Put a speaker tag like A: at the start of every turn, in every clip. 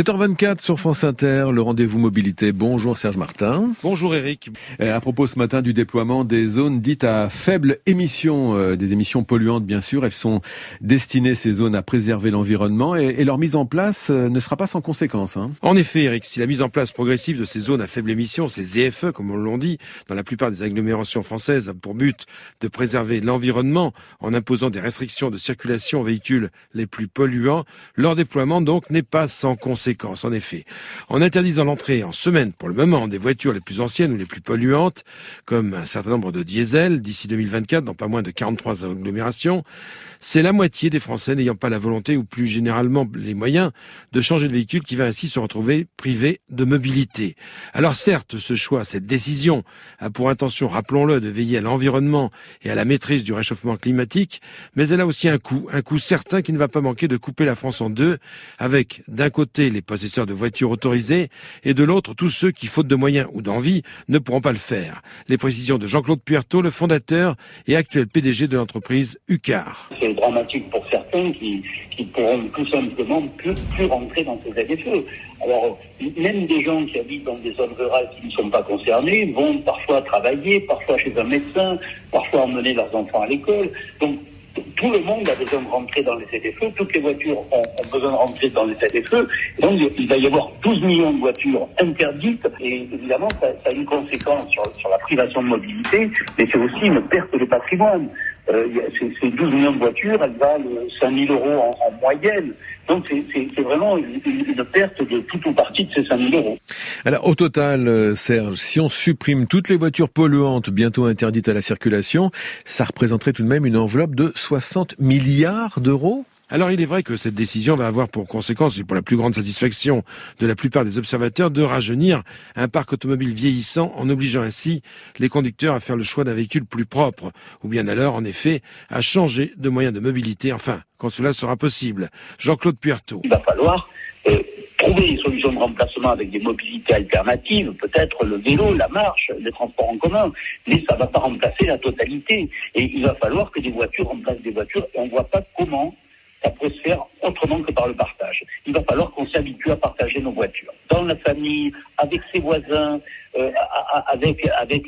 A: 7h24 sur France Inter, le rendez-vous mobilité. Bonjour Serge Martin.
B: Bonjour Eric.
A: Euh, à propos ce matin du déploiement des zones dites à faible émission, euh, des émissions polluantes bien sûr, elles sont destinées ces zones à préserver l'environnement et, leur mise en place euh, ne sera pas sans conséquences. Hein.
B: En effet Eric, si la mise en place progressive de ces zones à faible émission, ces ZFE comme on l'on dit, dans la plupart des agglomérations françaises a pour but de préserver l'environnement en imposant des restrictions de circulation aux véhicules les plus polluants, leur déploiement donc n'est pas sans conséquences en effet. En interdisant l'entrée en semaine, pour le moment, des voitures les plus anciennes ou les plus polluantes, comme un certain nombre de diesel d'ici 2024 dans pas moins de 43 agglomérations, c'est la moitié des Français n'ayant pas la volonté ou plus généralement les moyens de changer de véhicule qui va ainsi se retrouver privé de mobilité. Alors certes, ce choix, cette décision a pour intention, rappelons-le, de veiller à l'environnement et à la maîtrise du réchauffement climatique, mais elle a aussi un coût, un coût certain qui ne va pas manquer de couper la France en deux, avec d'un côté les possesseurs de voitures autorisées et de l'autre tous ceux qui, faute de moyens ou d'envie, ne pourront pas le faire. Les précisions de Jean-Claude Puerto, le fondateur et actuel PDG de l'entreprise UCAR
C: dramatique pour certains qui, qui pourront tout simplement plus, plus rentrer dans ces ZFE. Alors, même des gens qui habitent dans des zones rurales qui ne sont pas concernés vont parfois travailler, parfois chez un médecin, parfois emmener leurs enfants à l'école. Donc, tout le monde a besoin de rentrer dans les ZFE, toutes les voitures ont, besoin de rentrer dans les ZFE, donc il va y avoir 12 millions de voitures interdites, et évidemment ça, a une conséquence sur, sur, la privation de mobilité, mais c'est aussi une perte de patrimoine. Euh, ces 12 millions de voitures, elles valent 5 000 euros en, moyenne. Donc c'est vraiment une, perte de tout ou partie de ces 5 000 euros.
A: Alors au total, euh, Serge, si on supprime toutes les voitures polluantes bientôt interdites à la circulation, ça représenterait tout de même une enveloppe de 60 milliards d'euros
B: alors il est vrai que cette décision va avoir pour conséquence, et pour la plus grande satisfaction de la plupart des observateurs, de rajeunir un parc automobile vieillissant en obligeant ainsi les conducteurs à faire le choix d'un véhicule plus propre, ou bien alors, en effet, à changer de moyen de mobilité, enfin, quand cela sera possible. Jean-Claude Puerto.
C: Il va falloir euh, trouver des solutions de remplacement avec des mobilités alternatives, peut-être le vélo, la marche, les transports en commun, mais ça ne va pas remplacer la totalité. Et il va falloir que des voitures remplacent des voitures, et on ne voit pas comment ça peut se faire autrement que par le partage. Il va falloir qu'on s'habitue à partager nos voitures. Dans la famille, avec ses voisins, euh, avec, avec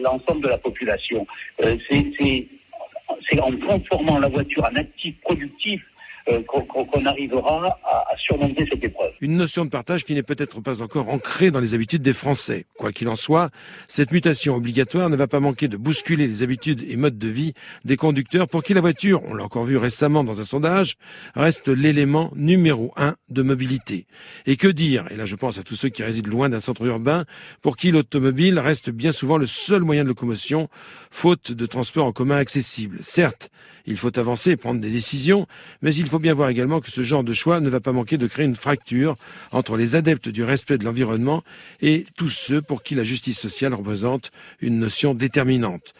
C: l'ensemble de la population. Euh, c'est en transformant la voiture en actif productif qu'on arrivera à, surmonter cette épreuve.
B: Une notion de partage qui n'est peut-être pas encore ancrée dans les habitudes des Français. Quoi qu'il en soit, cette mutation obligatoire ne va pas manquer de bousculer les habitudes et modes de vie des conducteurs pour qui la voiture, on l'a encore vu récemment dans un sondage, reste l'élément numéro un de mobilité. Et que dire, et là je pense à tous ceux qui résident loin d'un centre urbain, pour qui l'automobile reste bien souvent le seul moyen de locomotion, faute de transport en commun accessible. Certes, il faut avancer et prendre des décisions, mais il faut bien voir également que ce genre de choix ne va pas manquer de créer une fracture entre les adeptes du respect de l'environnement et tous ceux pour qui la justice sociale représente une notion déterminante.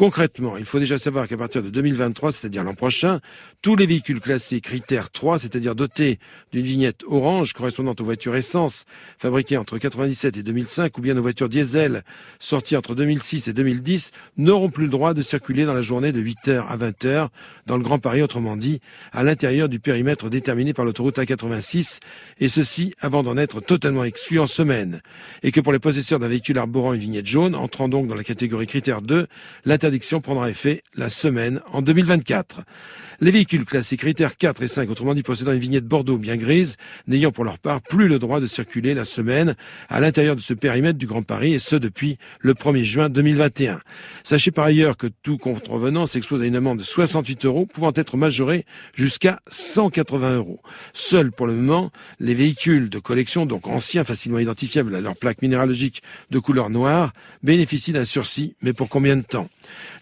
B: Concrètement, il faut déjà savoir qu'à partir de 2023, c'est-à-dire l'an prochain, tous les véhicules classés critère 3, c'est-à-dire dotés d'une vignette orange correspondant aux voitures essence fabriquées entre 97 et 2005 ou bien aux voitures diesel sorties entre 2006 et 2010 n'auront plus le droit de circuler dans la journée de 8h à 20h dans le Grand Paris, autrement dit, à l'intérieur du périmètre déterminé par l'autoroute A86 et ceci avant d'en être totalement exclu en semaine. Et que pour les possesseurs d'un véhicule arborant une vignette jaune, entrant donc dans la catégorie critère 2, l'interdiction prendra effet la semaine en 2024. Les véhicules classés critères 4 et 5, autrement dit possédant une vignette Bordeaux bien grise, n'ayant pour leur part plus le droit de circuler la semaine à l'intérieur de ce périmètre du Grand Paris, et ce depuis le 1er juin 2021. Sachez par ailleurs que tout contrevenant s'expose à une amende de 68 euros, pouvant être majorée jusqu'à 180 euros. Seuls pour le moment, les véhicules de collection, donc anciens, facilement identifiables à leur plaque minéralogique de couleur noire, bénéficient d'un sursis, mais pour combien de temps?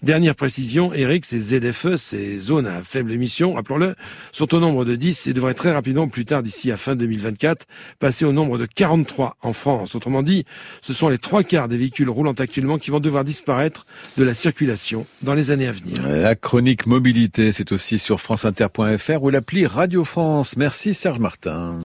B: Dernière précision, Eric, ces ZFE, ces zones à faible émission, rappelons-le, sont au nombre de 10 et devraient très rapidement, plus tard d'ici à fin 2024, passer au nombre de 43 en France. Autrement dit, ce sont les trois quarts des véhicules roulant actuellement qui vont devoir disparaître de la circulation dans les années à venir.
A: La chronique mobilité, c'est aussi sur franceinter.fr ou l'appli Radio France. Merci Serge Martin.